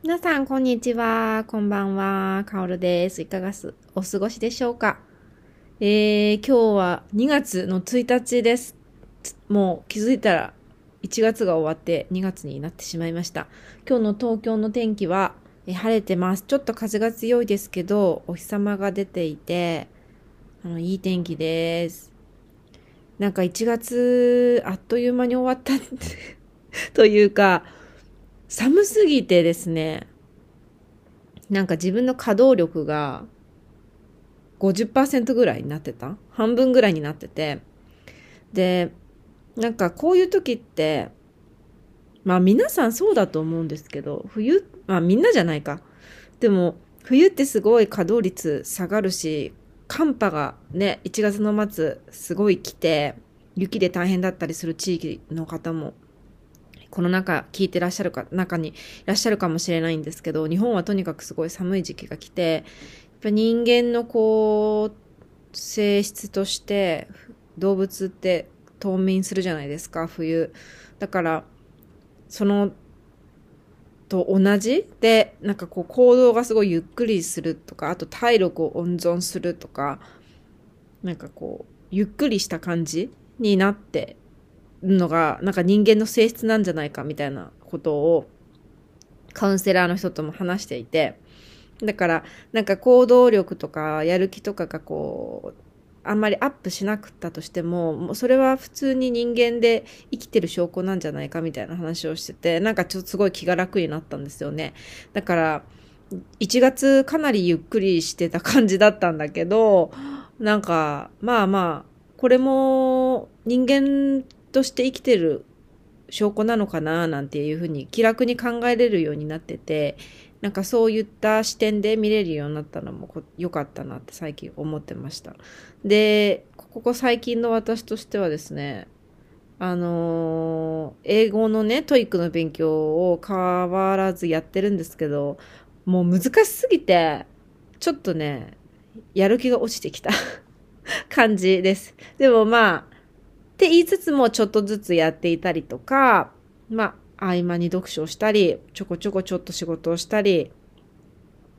皆さん、こんにちは。こんばんは。かおるです。いかがすお過ごしでしょうか？えー、今日は2月の1日です。もう気づいたら1月が終わって2月になってしまいました。今日の東京の天気は晴れてます。ちょっと風が強いですけど、お日様が出ていて、あの、いい天気です。なんか1月、あっという間に終わった というか、寒すぎてですね、なんか自分の稼働力が50%ぐらいになってた半分ぐらいになってて。で、なんかこういう時って、まあ皆さんそうだと思うんですけど、冬、まあみんなじゃないか。でも、冬ってすごい稼働率下がるし、寒波がね、1月の末すごい来て、雪で大変だったりする地域の方もこの中聞いてらっしゃるか、中にいらっしゃるかもしれないんですけど、日本はとにかくすごい寒い時期が来て、やっぱ人間のこう、性質として動物って冬眠するじゃないですか、冬。だから、その、と同じで、なんかこう行動がすごいゆっくりするとか、あと体力を温存するとか、なんかこう、ゆっくりした感じになってのがなんか人間の性質なんじゃないかみたいなことをカウンセラーの人とも話していてだからなんか行動力とかやる気とかがこうあんまりアップしなくったとしてももうそれは普通に人間で生きてる証拠なんじゃないかみたいな話をしててなんかちょっとすごい気が楽になったんですよね。だから1月かなりゆっくりしてた感じだったんだけどなんかまあまあこれも人間として生きてる証拠なのかななんていうふうに気楽に考えれるようになっててなんかそういった視点で見れるようになったのも良かったなって最近思ってました。でここ最近の私としてはですねあのー、英語のね TOEIC の勉強を変わらずやってるんですけどもう難しすぎてちょっとねやる気が落ちてきた。感じです。でもまあって言いつつもちょっとずつやっていたりとか、まあ、合間に読書をしたり、ちょこちょこちょっと仕事をしたり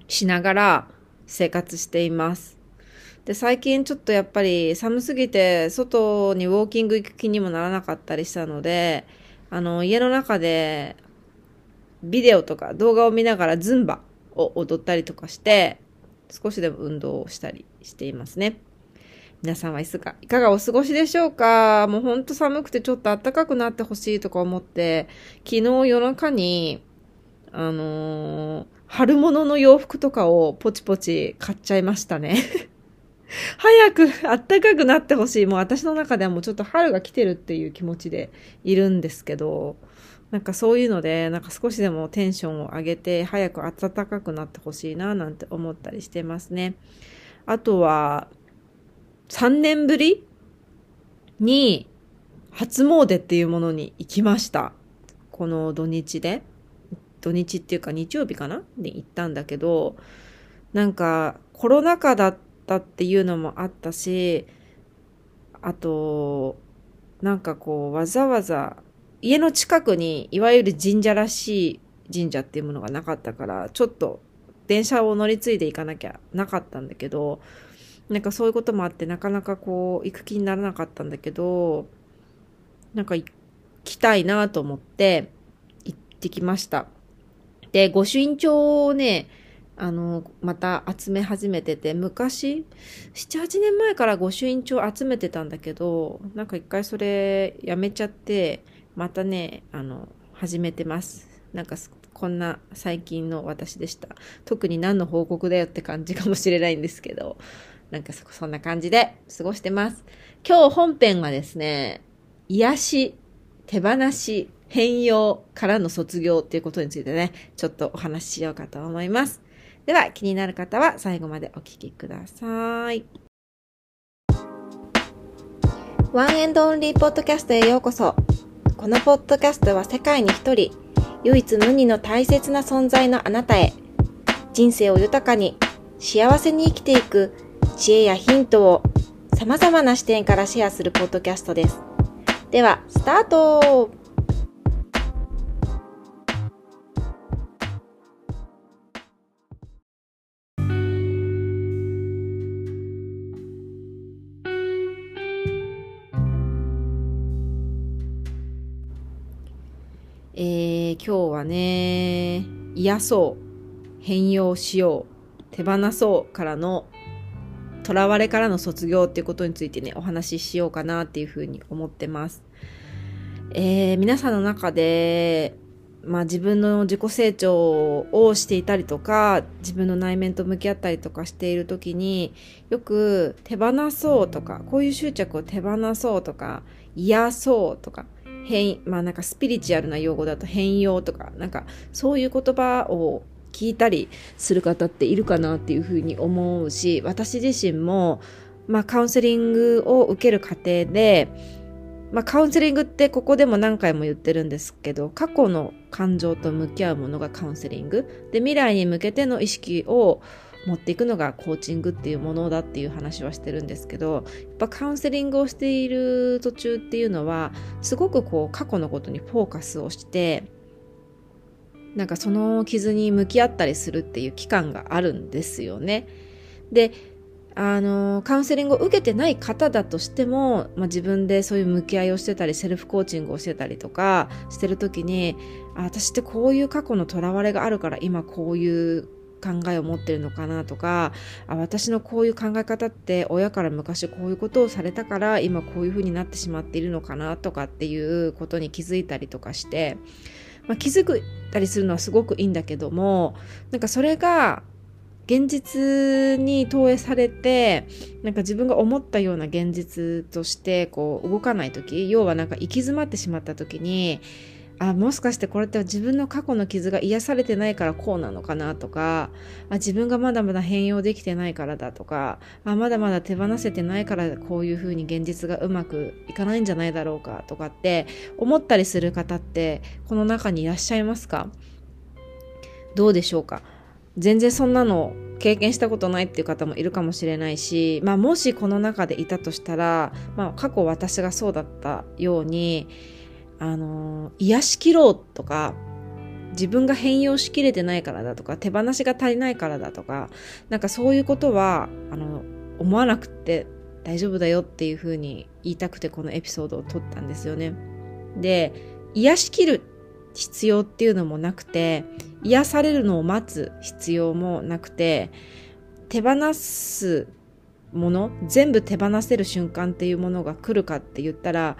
しながら生活しています。で、最近ちょっとやっぱり寒すぎて外にウォーキング行く気にもならなかったりしたので、あの、家の中でビデオとか動画を見ながらズンバを踊ったりとかして、少しでも運動をしたりしていますね。皆さんはいつかいかがお過ごしでしょうか？もうほんと寒くてちょっと暖かくなってほしいとか思って、昨日夜中に、あのー、春物の洋服とかをポチポチ買っちゃいましたね。早く暖かくなってほしい。もう私の中ではもうちょっと春が来てるっていう気持ちでいるんですけど、なんかそういうので、なんか少しでもテンションを上げて、早く暖かくなってほしいな、なんて思ったりしてますね。あとは、3年ぶりに初詣っていうものに行きました。この土日で。土日っていうか日曜日かな？で行ったんだけど、なんかコロナ禍だったっていうのもあったし、あと、なんかこうわざわざ家の近くにいわゆる神社らしい神社っていうものがなかったから、ちょっと電車を乗り継いで行かなきゃなかったんだけど、なんかそういうこともあってなかなかこう行く気にならなかったんだけどなんか行きたいなと思って行ってきました。で御朱印帳をねあのまた集め始めてて昔78年前から御朱印帳集めてたんだけどなんか一回それやめちゃってまたねあの始めてます。なんかこんな最近の私でした。特に何の報告だよって感じかもしれないんですけど。なんかそそんな感じで過ごしてます。今日本編はですね、癒し、手放し、変容からの卒業っていうことについてね、ちょっとお話ししようかと思います。では気になる方は最後までお聞きください。ワンエンドオンリーポッドキャストへようこそ。このポッドキャストは世界に一人、唯一無二の大切な存在のあなたへ、人生を豊かに、幸せに生きていく知恵やヒントを様々な視点からシェアするポッドキャストです。では、スタートえー、今日はね、癒そう、変容しよう、手放そうからの囚われからの卒業っていうことについてね、お話ししようかなっていうふうに思ってます。えー、皆さんの中で、まあ自分の自己成長をしていたりとか、自分の内面と向き合ったりとかしている時に、よく手放そうとか、こういう執着を手放そうとか、癒そうとか、変、まあなんかスピリチュアルな用語だと変容とか、なんかそういう言葉を聞いたりする方っているかなっていうふうに思うし、私自身も、まあカウンセリングを受ける過程で、まあカウンセリングってここでも何回も言ってるんですけど、過去の感情と向き合うものがカウンセリング。で、未来に向けての意識を持っていくのがコーチングっていうものだっていう話はしてるんですけどやっぱカウンセリングをしている途中っていうのはすごくこう過去のことにフォーカスをしてなんかその傷に向き合ったりするっていう期間があるんですよね。であのカウンセリングを受けてない方だとしても、まあ、自分でそういう向き合いをしてたりセルフコーチングをしてたりとかしてる時にあ私ってこういう過去のとらわれがあるから今こういう考えを持ってるのかなとかあ私のこういう考え方って親から昔こういうことをされたから今こういうふうになってしまっているのかなとかっていうことに気づいたりとかして、まあ、気づくたりするのはすごくいいんだけどもなんかそれが現実に投影されてなんか自分が思ったような現実としてこう動かない時要はなんか行き詰まってしまった時にあもしかしてこれって自分の過去の傷が癒されてないからこうなのかなとかあ自分がまだまだ変容できてないからだとかあまだまだ手放せてないからこういうふうに現実がうまくいかないんじゃないだろうかとかって思ったりする方ってこの中にいらっしゃいますか？どうでしょうか？全然そんなの経験したことないっていう方もいるかもしれないし、まあ、もしこの中でいたとしたら、まあ、過去私がそうだったようにあの、癒しきろうとか、自分が変容しきれてないからだとか、手放しが足りないからだとか、なんかそういうことは、あの、思わなくて大丈夫だよっていうふうに言いたくてこのエピソードを撮ったんですよね。で、癒しきる必要っていうのもなくて、癒されるのを待つ必要もなくて、手放すもの、全部手放せる瞬間っていうものが来るかって言ったら、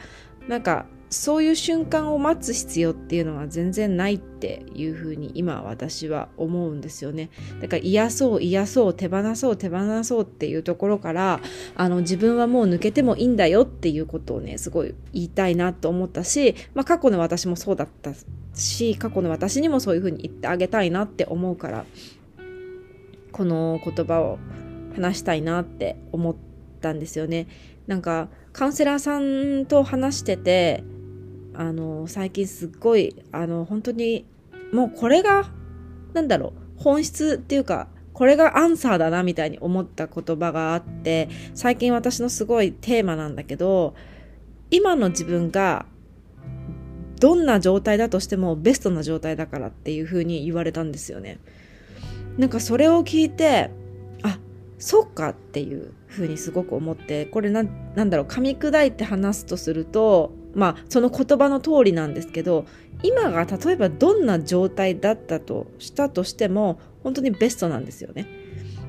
なんかそういう瞬間を待つ必要っていうのは全然ないっていうふうに今私は思うんですよね。だから癒そう癒そう手放そう手放そうっていうところからあの自分はもう抜けてもいいんだよっていうことをねすごい言いたいなと思ったし、まあ、過去の私もそうだったし過去の私にもそういうふうに言ってあげたいなって思うからこの言葉を話したいなって思ったんですよね。なんかカウンセラーさんと話しててあの、最近すっごい、あの、本当に、もうこれが、なんだろう、本質っていうか、これがアンサーだなみたいに思った言葉があって、最近私のすごいテーマなんだけど、今の自分がどんな状態だとしてもベストな状態だからっていう風に言われたんですよね。なんかそれを聞いて、あ、そっかっていう風にすごく思って、これななんだろう、噛み砕いて話すとすると、まあその言葉の通りなんですけど今が例えばどんな状態だったとしたとしても本当にベストなんですよね。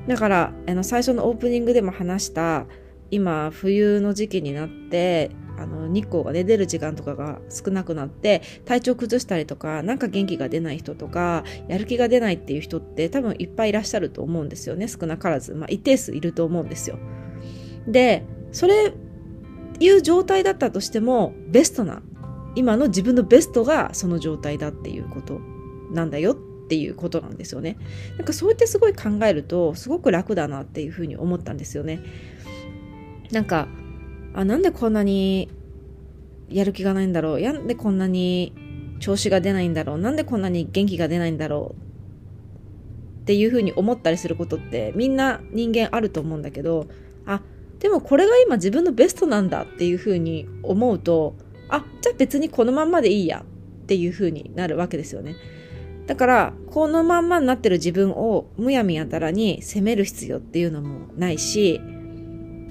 だからあの最初のオープニングでも話した今冬の時期になってあの日光がね出る時間とかが少なくなって体調崩したりとかなんか元気が出ない人とかやる気が出ないっていう人って多分いっぱいいらっしゃると思うんですよね少なからず、まあ、一定数いると思うんですよ。でそれいう状態だったとしてもベストな今の自分のベストがその状態だっていうことなんだよっていうことなんですよね。なんかそうやってすごい考えるとすごく楽だなっていうふうに思ったんですよね。なんかあなんでこんなにやる気がないんだろうなんでこんなに調子が出ないんだろうなんでこんなに元気が出ないんだろうっていうふうに思ったりすることってみんな人間あると思うんだけどあでもこれが今自分のベストなんだっていうふうに思うとあじゃあ別にこのまんまでいいやっていうふうになるわけですよねだからこのまんまになってる自分をむやみやたらに責める必要っていうのもないし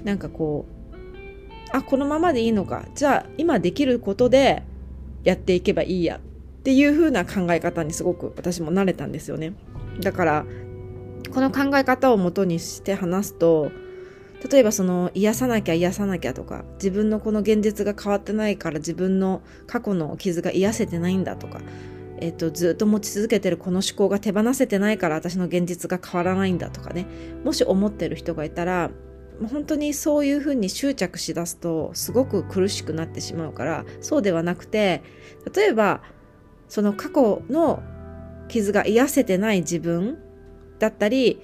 なんかこうあこのままでいいのかじゃあ今できることでやっていけばいいやっていう風な考え方にすごく私も慣れたんですよね。だからこの考え方をもとにして話すと例えばその癒さなきゃ癒さなきゃとか自分のこの現実が変わってないから自分の過去の傷が癒せてないんだとか、えっと、ずっと持ち続けてるこの思考が手放せてないから私の現実が変わらないんだとかね。もし思ってる人がいたら本当にそういうふうに執着しだすとすごく苦しくなってしまうからそうではなくて例えばその過去の傷が癒せてない自分だったりと、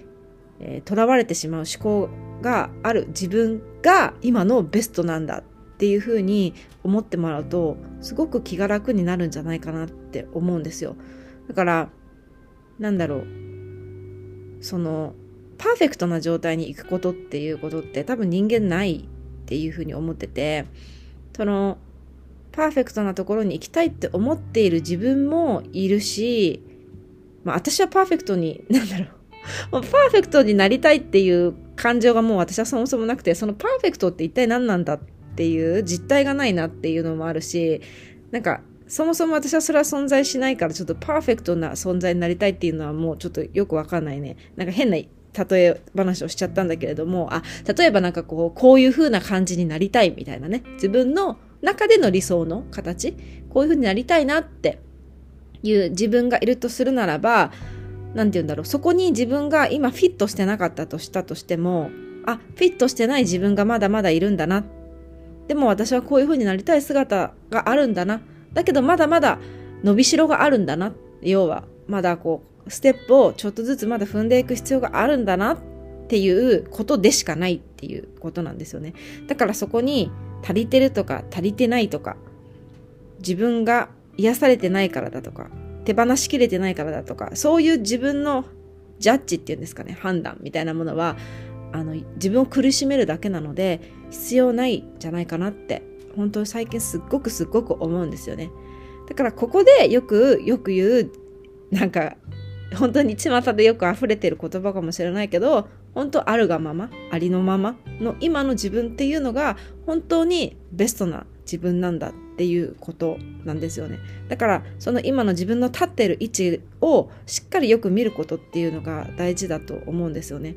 えー、われてしまう思考がある自分が今のベストなんだっていうふうに思ってもらうとすごく気が楽になるんじゃないかなって思うんですよ。だからなんだろうそのパーフェクトな状態に行くことっていうことって多分人間ないっていうふうに思っててそのパーフェクトなところに行きたいって思っている自分もいるしまあ私はパーフェクトになんだろ うパーフェクトになりたいっていう感情がもう私はそもそもなくて、そのパーフェクトって一体何なんだっていう実態がないなっていうのもあるし、なんか、そもそも私はそれは存在しないから、ちょっとパーフェクトな存在になりたいっていうのはもうちょっとよくわかんないね。なんか変な例え話をしちゃったんだけれども、あ、例えばなんかこう、こういう風な感じになりたいみたいなね。自分の中での理想の形、こういう風になりたいなっていう自分がいるとするならば、何て言うんだろう。そこに自分が今フィットしてなかったとしたとしてもあフィットしてない自分がまだまだいるんだな。でも私はこういう風になりたい姿があるんだな。だけどまだまだ伸びしろがあるんだな。要はまだこうステップをちょっとずつまだ踏んでいく必要があるんだな。っていうことでしかないっていうことなんですよね。だからそこに足りてるとか足りてないとか自分が癒されてないからだとか手放しきれてないからだとか、そういう自分のジャッジっていうんですかね、判断みたいなものは、あの、自分を苦しめるだけなので、必要ないんじゃないかなって、本当に最近すっごくすっごく思うんですよね。だからここでよく、よく言う、なんか、本当に巷でよく溢れてる言葉かもしれないけど、本当あるがまま、ありのままの今の自分っていうのが本当にベストな自分なんだっていうことなんですよね。だからその今の自分の立ってる位置をしっかりよく見ることっていうのが大事だと思うんですよね。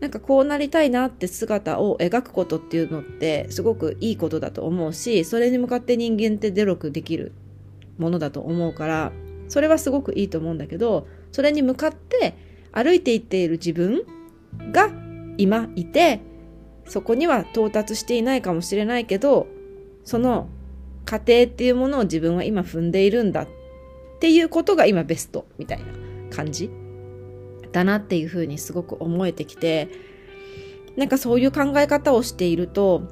なんかこうなりたいなって姿を描くことっていうのってすごくいいことだと思うしそれに向かって人間って努力できるものだと思うからそれはすごくいいと思うんだけどそれに向かって歩いていっている自分が今いてそこには到達していないかもしれないけどその過程っていうものを自分は今踏んでいるんだっていうことが今ベストみたいな感じだなっていうふうにすごく思えてきてなんかそういう考え方をしていると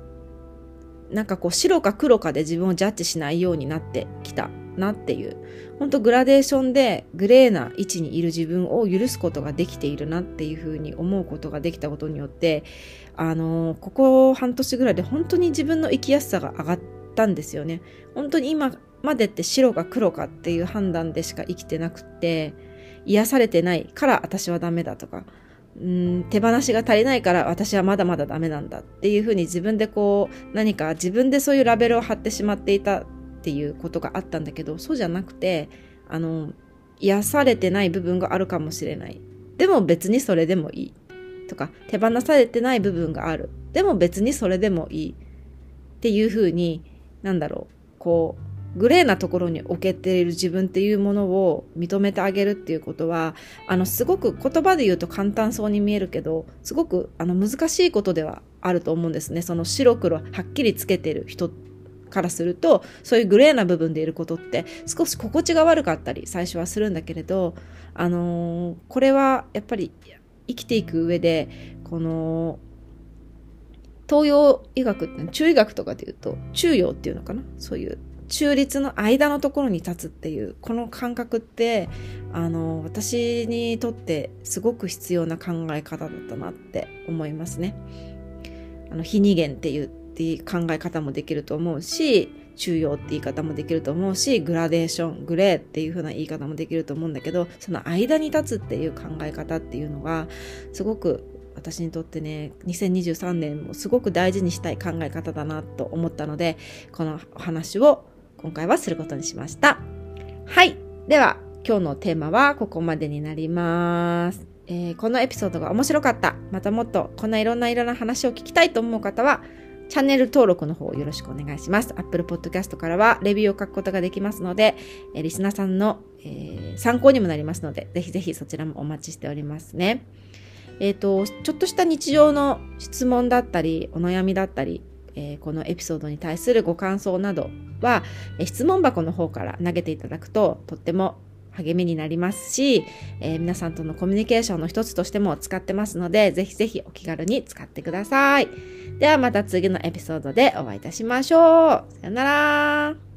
なんかこう白か黒かで自分をジャッジしないようになってきたなっていう本当グラデーションでグレーな位置にいる自分を許すことができているなっていうふうに思うことができたことによってあのここ半年ぐらいで本当に自分の生きやすさが上がってったんですよね。本当に今までって白か黒かっていう判断でしか生きてなくって癒されてないから私はダメだとかうん手放しが足りないから私はまだまだダメなんだっていうふうに自分でこう何か自分でそういうラベルを貼ってしまっていたっていうことがあったんだけどそうじゃなくてあの癒されてない部分があるかもしれないでも別にそれでもいいとか手放されてない部分があるでも別にそれでもいいっていうふうになんだろうこうグレーなところに置けている自分っていうものを認めてあげるっていうことはあのすごく言葉で言うと簡単そうに見えるけどすごくあの難しいことではあると思うんですね。その白黒はっきりつけてる人からするとそういうグレーな部分でいることって少し心地が悪かったり最初はするんだけれどあのー、これはやっぱり生きていく上でこの東洋医学って中医学とかで言うと中庸っていうのかな？そういう中立の間のところに立つっていうこの感覚ってあの私にとってすごく必要な考え方だったなって思いますね。あの非二元っていうっていう考え方もできると思うし中庸って言い方もできると思うしグラデーショングレーっていう風な言い方もできると思うんだけどその間に立つっていう考え方っていうのがすごく私にとってね2023年もすごく大事にしたい考え方だなと思ったのでこのお話を今回はすることにしました。はい。では、今日のテーマはここまでになります。えー、このエピソードが面白かった。またもっとこんないろんないろんな話を聞きたいと思う方は、チャンネル登録の方よろしくお願いします。Apple Podcast からはレビューを書くことができますので、え、リスナーさんの、えー、参考にもなりますので、ぜひぜひそちらもお待ちしておりますね。えっ、ー、と、ちょっとした日常の質問だったり、お悩みだったり、えー、このエピソードに対するご感想などは、え、質問箱の方から投げていただくととっても励みになりますし、えー、皆さんとのコミュニケーションの一つとしても使ってますので、ぜひぜひお気軽に使ってください。ではまた次のエピソードでお会いいたしましょう。さよなら。